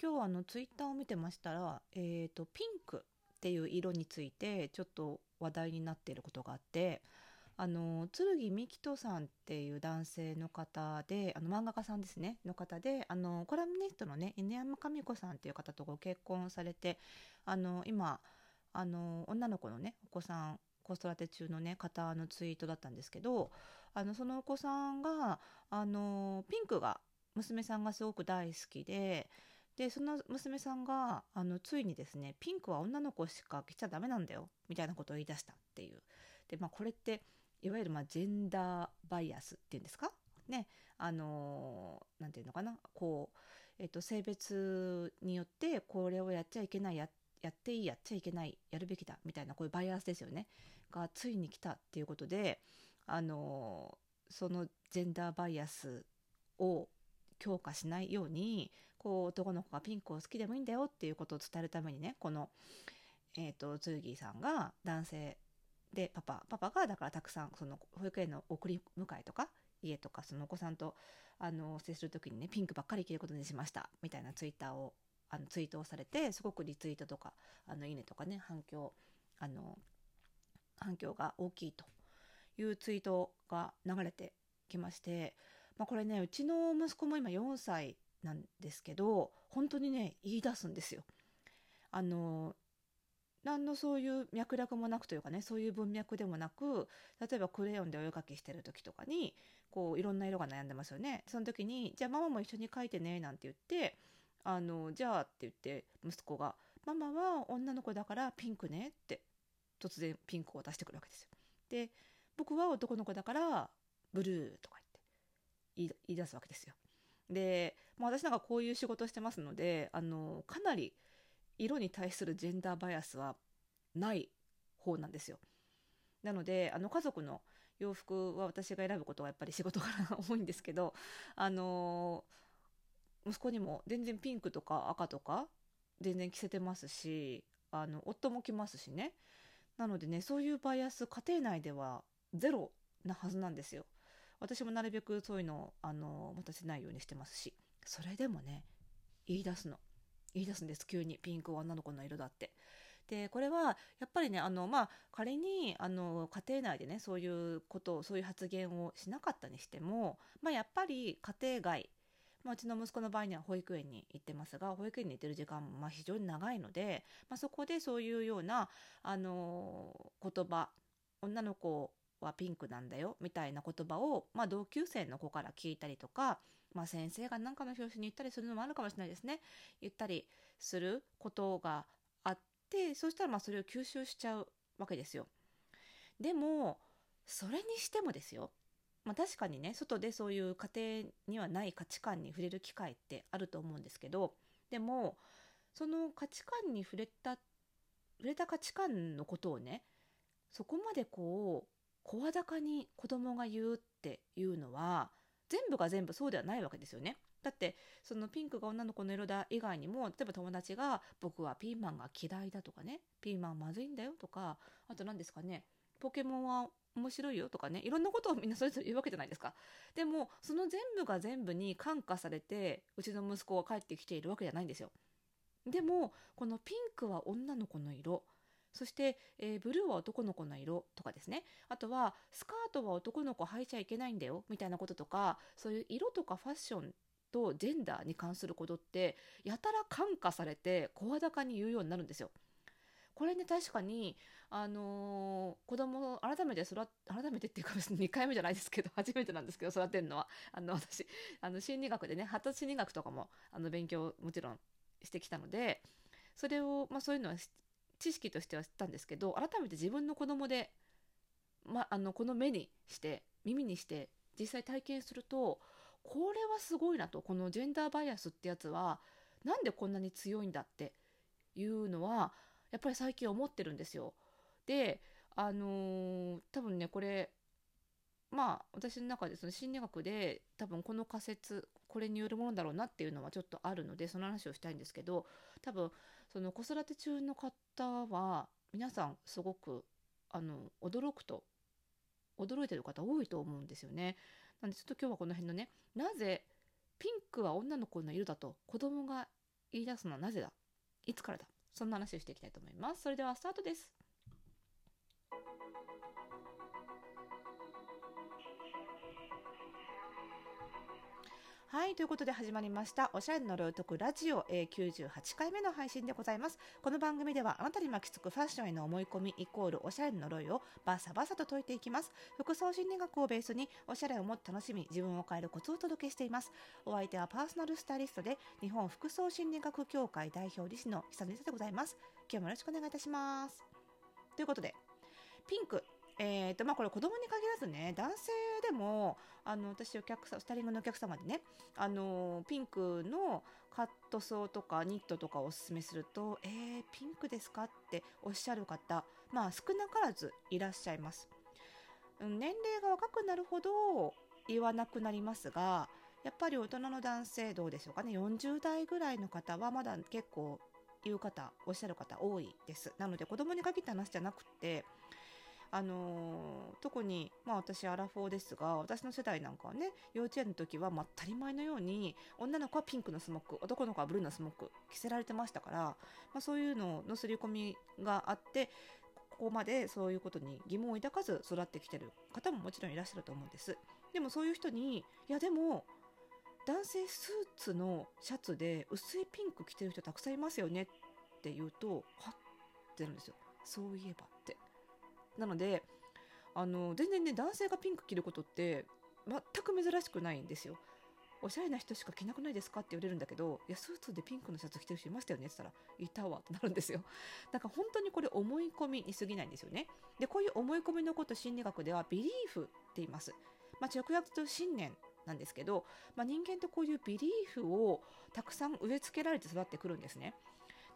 今日あのツイッターを見てましたら、えーと、ピンクっていう色についてちょっと話題になっていることがあってあの剣美希人さんっていう男性の方であの漫画家さんですねの方であのコラムニストのね犬山神子さんっていう方とご結婚されてあの今あの女の子のねお子さん子育て中のね方のツイートだったんですけどあのそのお子さんがあのピンクが娘さんがすごく大好きででその娘さんがあのついにですねピンクは女の子しか着ちゃダメなんだよみたいなことを言い出したっていう。で、まあ、これっていわゆるまあジェンダーバイアスっていうんですか？ねあの何て言うのかな？こう、えっと、性別によってこれをやっちゃいけないややっていいやっちゃいけないやるべきだみたいなこういうバイアスですよね。がついに来たっていうことであのそのジェンダーバイアスを強化しないようにこう男の子がピンクを好きでもいいんだよっていうことを伝えるためにねこの、えーと、ツーギーさんが男性でパパパパがだからたくさんその保育園の送り迎えとか家とかそのお子さんとあの接する時にねピンクばっかり着ることにしましたみたいなツイッターをあのツイートをされてすごくリツイートとかあのいいねとかね反響あの反響が大きいというツイートが流れてきまして、まあ、これねうちの息子も今4歳なんですけど本当にね言い出すんですよ。あの何のそういう脈絡もなくというかねそういう文脈でもなく例えばクレヨンでお絵かきしてる時とかにこういろんな色が悩んでますよねその時に「じゃあママも一緒に描いてね」なんて言って「あのじゃあ」って言って息子が「ママは女の子だからピンクね」って突然ピンクを出してくるわけですよ。で僕は男の子だからブルーとか言って言い出すわけですよ。で、まあ、私なんかこういう仕事してますのであのかなり色に対するジェンダーバイアスはない方なんですよ。なのであの家族の洋服は私が選ぶことはやっぱり仕事から多いんですけどあの息子にも全然ピンクとか赤とか全然着せてますしあの夫も着ますしねなのでねそういうバイアス家庭内ではゼロなはずなんですよ。私もなるべくそういうのをあの持たせないようにしてますし。それでもね言い出すの。言い出すんです。急に。ピンクは女の子の色だって。でこれはやっぱりねあの、まあ、仮にあの家庭内でねそういうことをそういう発言をしなかったにしても、まあ、やっぱり家庭外まあ、うちの息子の場合には保育園に行ってますが保育園に行ってる時間もまあ非常に長いので、まあ、そこでそういうような、あの、言葉女の子はピンクなんだよみたいな言葉を、まあ、同級生の子から聞いたりとか、まあ、先生が何かの表紙に言ったりするのもあるかもしれないですね言ったりすることがあってそうしたらまあそれを吸収しちゃうわけですよ。でもそれにしてもですよまあ、確かにね外でそういう家庭にはない価値観に触れる機会ってあると思うんですけどでもその価値観に触れた触れた価値観のことをねそこまでこう声高に子供が言うっていうのは全部が全部そうではないわけですよね。だってそのピンクが女の子の色だ以外にも例えば友達が「僕はピーマンが嫌いだ」とかね「ピーマンまずいんだよ」とかあと何ですかね「ポケモンは面白いよとかねいろんなことをみんなそれぞれ言うわけじゃないですかでもその全部が全部に感化されてうちの息子が帰ってきているわけじゃないんですよでもこのピンクは女の子の色そして、えー、ブルーは男の子の色とかですねあとはスカートは男の子履いちゃいけないんだよみたいなこととかそういう色とかファッションとジェンダーに関することってやたら感化されて声高に言うようになるんですよ。これね確かにあのー、子供を改めて育改めてっていうか別に2回目じゃないですけど初めてなんですけど育てるのはあの私あの心理学でね発達心理学とかもあの勉強もちろんしてきたのでそれを、まあ、そういうのは知識としては知ったんですけど改めて自分の子供で、ま、あのこの目にして耳にして実際体験するとこれはすごいなとこのジェンダーバイアスってやつはなんでこんなに強いんだっていうのはやっぱり最近思ってるんですよ。であのー、多分ねこれまあ私の中でその心理学で多分この仮説これによるものだろうなっていうのはちょっとあるのでその話をしたいんですけど多分その子育て中の方は皆さんすごくあの驚くと驚いてる方多いと思うんですよね。なんでちょっと今日はこの辺のねなぜピンクは女の子の色だと子供が言い出すのはなぜだいつからだそんな話をしていきたいと思いますそれではスタートですはい、ということで始まりました、おしゃれの呪いを解くラジオ、え、98回目の配信でございます。この番組では、あなたに巻きつくファッションへの思い込みイコールおしゃれの呪いをバサバサと解いていきます。服装心理学をベースに、おしゃれをもっと楽しみ、自分を変えるコツをお届けしています。お相手はパーソナルスタイリストで、日本服装心理学協会代表理事の久野里でございます。今日もよろしくお願いいたします。ということで、ピンク、えーとまあ、これ子供に限らずね男性でもあの私お客さんスタリングのお客様でねあのピンクのカットソーとかニットとかをおすすめすると「えー、ピンクですか?」っておっしゃる方まあ少なからずいらっしゃいます。年齢が若くなるほど言わなくなりますがやっぱり大人の男性どうでしょうかね40代ぐらいの方はまだ結構言う方おっしゃる方多いですなので子供に限った話じゃなくてあのー、特に、まあ、私アラフォーですが私の世代なんかはね幼稚園の時は、ま、当たり前のように女の子はピンクのスモック男の子はブルーのスモック着せられてましたから、まあ、そういうのの刷り込みがあってここまでそういうことに疑問を抱かず育ってきてる方ももちろんいらっしゃると思うんです。でもそういう人にいやでも男性スーツのシャツで薄いピンク着てる人たくさんいますよねって言うとはっってなるんですよ。そういえばって。なのであの全然ね男性がピンク着ることって全く珍しくないんですよ。おしゃれな人しか着なくないですかって言われるんだけど、いや、スーツでピンクのシャツ着てる人いましたよねって言ったら、いたわってなるんですよ。だから本当にこれ思い込みに過ぎないんですよね。で、こういう思い込みのこと心理学ではビリーフって言います。まあ、直訳と信念なんですけど、まあ、人間ってこういうビリーフをたくさん植え付けられて育ってくるんですね。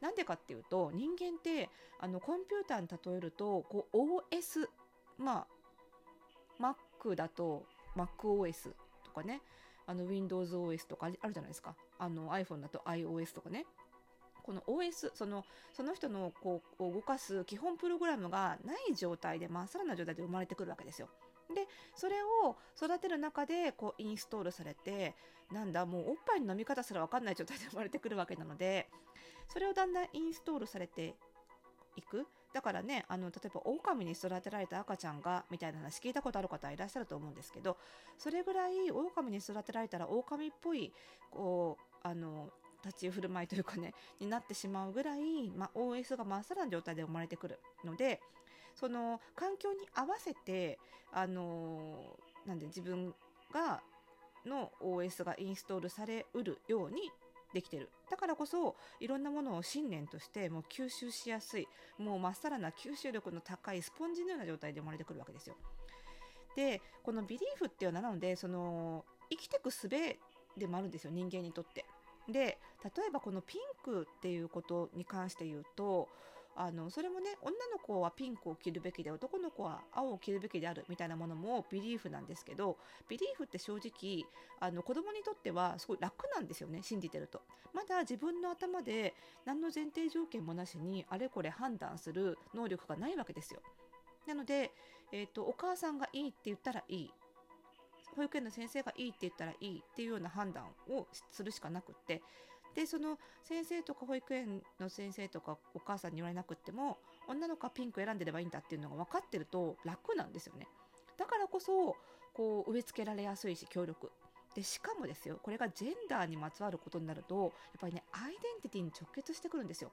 なんでかっていうと人間ってあのコンピューターに例えるとこう OS まあ Mac だと MacOS とかねあの WindowsOS とかあるじゃないですかあの iPhone だと iOS とかねこの OS そのその人のこう動かす基本プログラムがない状態でまっさらな状態で生まれてくるわけですよ。でそれを育てる中でこうインストールされてなんだもうおっぱいの飲み方すら分かんない状態で生まれてくるわけなのでそれをだんだんインストールされていく。だからねあの例えば狼に育てられた赤ちゃんがみたいな話聞いたことある方いらっしゃると思うんですけどそれぐらい狼に育てられたら狼っぽいこうあの立ち振る舞いというかねになってしまうぐらい、まあ、OS がまっさらな状態で生まれてくるのでその環境に合わせてあのなんで自分がの OS がインストールされうるようにできてる。だからこそいろんなものを信念としてもう吸収しやすいもうまっさらな吸収力の高いスポンジのような状態で生まれてくるわけですよ。でこのビリーフっていうのはなのでその生きてく術でもあるんですよ人間にとって。で例えばこのピンクっていうことに関して言うとあのそれもね女の子はピンクを着るべきで男の子は青を着るべきであるみたいなものもビリーフなんですけどビリーフって正直あの子供にとってはすごい楽なんですよね信じてると。まだ自分の頭で何の前提条件もなしにあれこれ判断する能力がないわけですよ。なので、えーと、お母さんがいいって言ったらいい。保育園の先生がいいって言ったらいいっていうような判断をするしかなくってでその先生とか保育園の先生とかお母さんに言われなくても女の子はピンク選んでればいいんだっていうのが分かってると楽なんですよね。だからこそこう植え付けられやすいし協力。でしかもですよこれがジェンダーにまつわることになるとやっぱりねアイデンティティに直結してくるんですよ。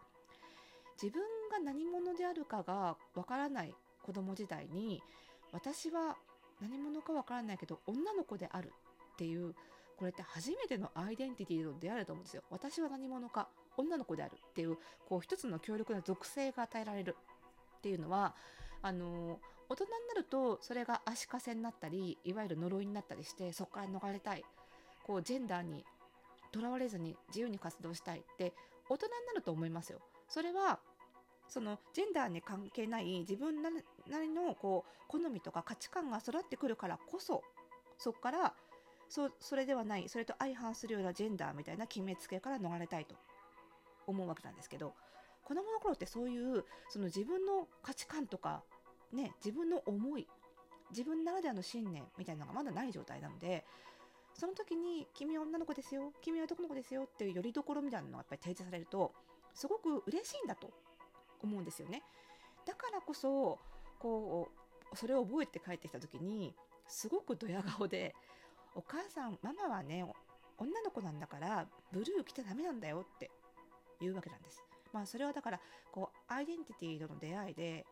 自分が何者であるかがわからない子供時代に私は何者かわからないけど女の子であるっていうこれって初めてのアイデンティティの出会いだと思うんですよ。私は何者か、女の子であるっていう、こう一つの強力な属性が与えられるっていうのは、あの、大人になるとそれが足かせになったり、いわゆる呪いになったりして、そこから逃れたい。こう、ジェンダーにとらわれずに自由に活動したいって大人になると思いますよ。それはそのジェンダーに関係ない自分なりのこう好みとか価値観が育ってくるからこそそこからそそれではないそれと相反するようなジェンダーみたいな決めつけから逃れたいと思うわけなんですけど子供の頃ってそういうその自分の価値観とかね自分の思い自分ならではの信念みたいなのがまだない状態なのでその時に「君は女の子ですよ君は男の子ですよ」っていうよりどころみたいなのがやっぱり提示されるとすごく嬉しいんだと思うんですよね。だからこそこうそれを覚えて帰ってきた時にすごくドヤ顔で「お母さんママはね女の子なんだからブルー着ちゃダメなんだよ」って言うわけなんです。まあそれはだからこうアイデンティティとの出会いで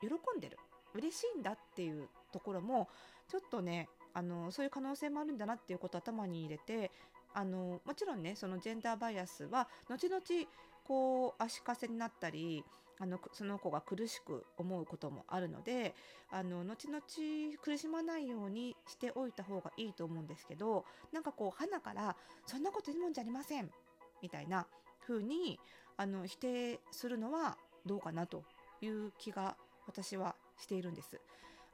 喜んでる嬉しいんだっていうところもちょっとねあのそういう可能性もあるんだなっていうことを頭に入れてあのもちろんねそのジェンダーバイアスは後々こう足かせになったりあのその子が苦しく思うこともあるのであの後々苦しまないようにしておいた方がいいと思うんですけどなんかこう花から「そんなこと言うもんじゃありません」みたいな風にあに否定するのはどうかなという気が私はしているんです。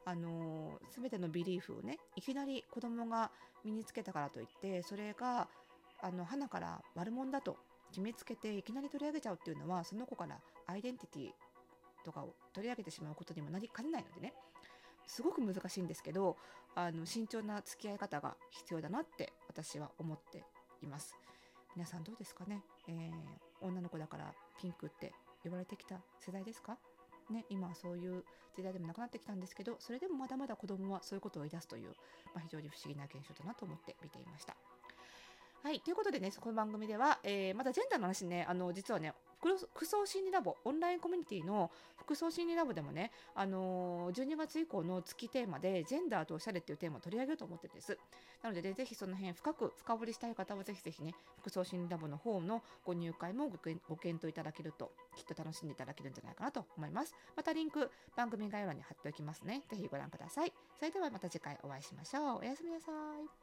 あの全てのビリーフをねいきなり子供が身につけたからといってそれがあの花から悪者だと決めつけていきなり取り上げちゃうっていうのはその子からアイデンティティとかを取り上げてしまうことにもなりかねないのでね。すごく難しいんですけどあの慎重な付き合い方が必要だなって私は思っています。皆さんどうですかね、えー、女の子だからピンクって呼ばれてきた世代ですか？ね、今はそういう時代でもなくなってきたんですけどそれでもまだまだ子供はそういうことを言い出すという、まあ、非常に不思議な現象だなと思って見ていました。はい。ということでね、この番組では、えー、またジェンダーの話ね、あの、実はね、服装心理ラボ、オンラインコミュニティの服装心理ラボでもね、あのー、12月以降の月テーマで、ジェンダーとおしゃれっていうテーマを取り上げようと思ってるんです。なので、ね、ぜひその辺深く深掘りしたい方は、ぜひぜひね、服装心理ラボの方のご入会もご検討いただけると、きっと楽しんでいただけるんじゃないかなと思います。またリンク、番組概要欄に貼っておきますね。ぜひご覧ください。それではまた次回お会いしましょう。おやすみなさい。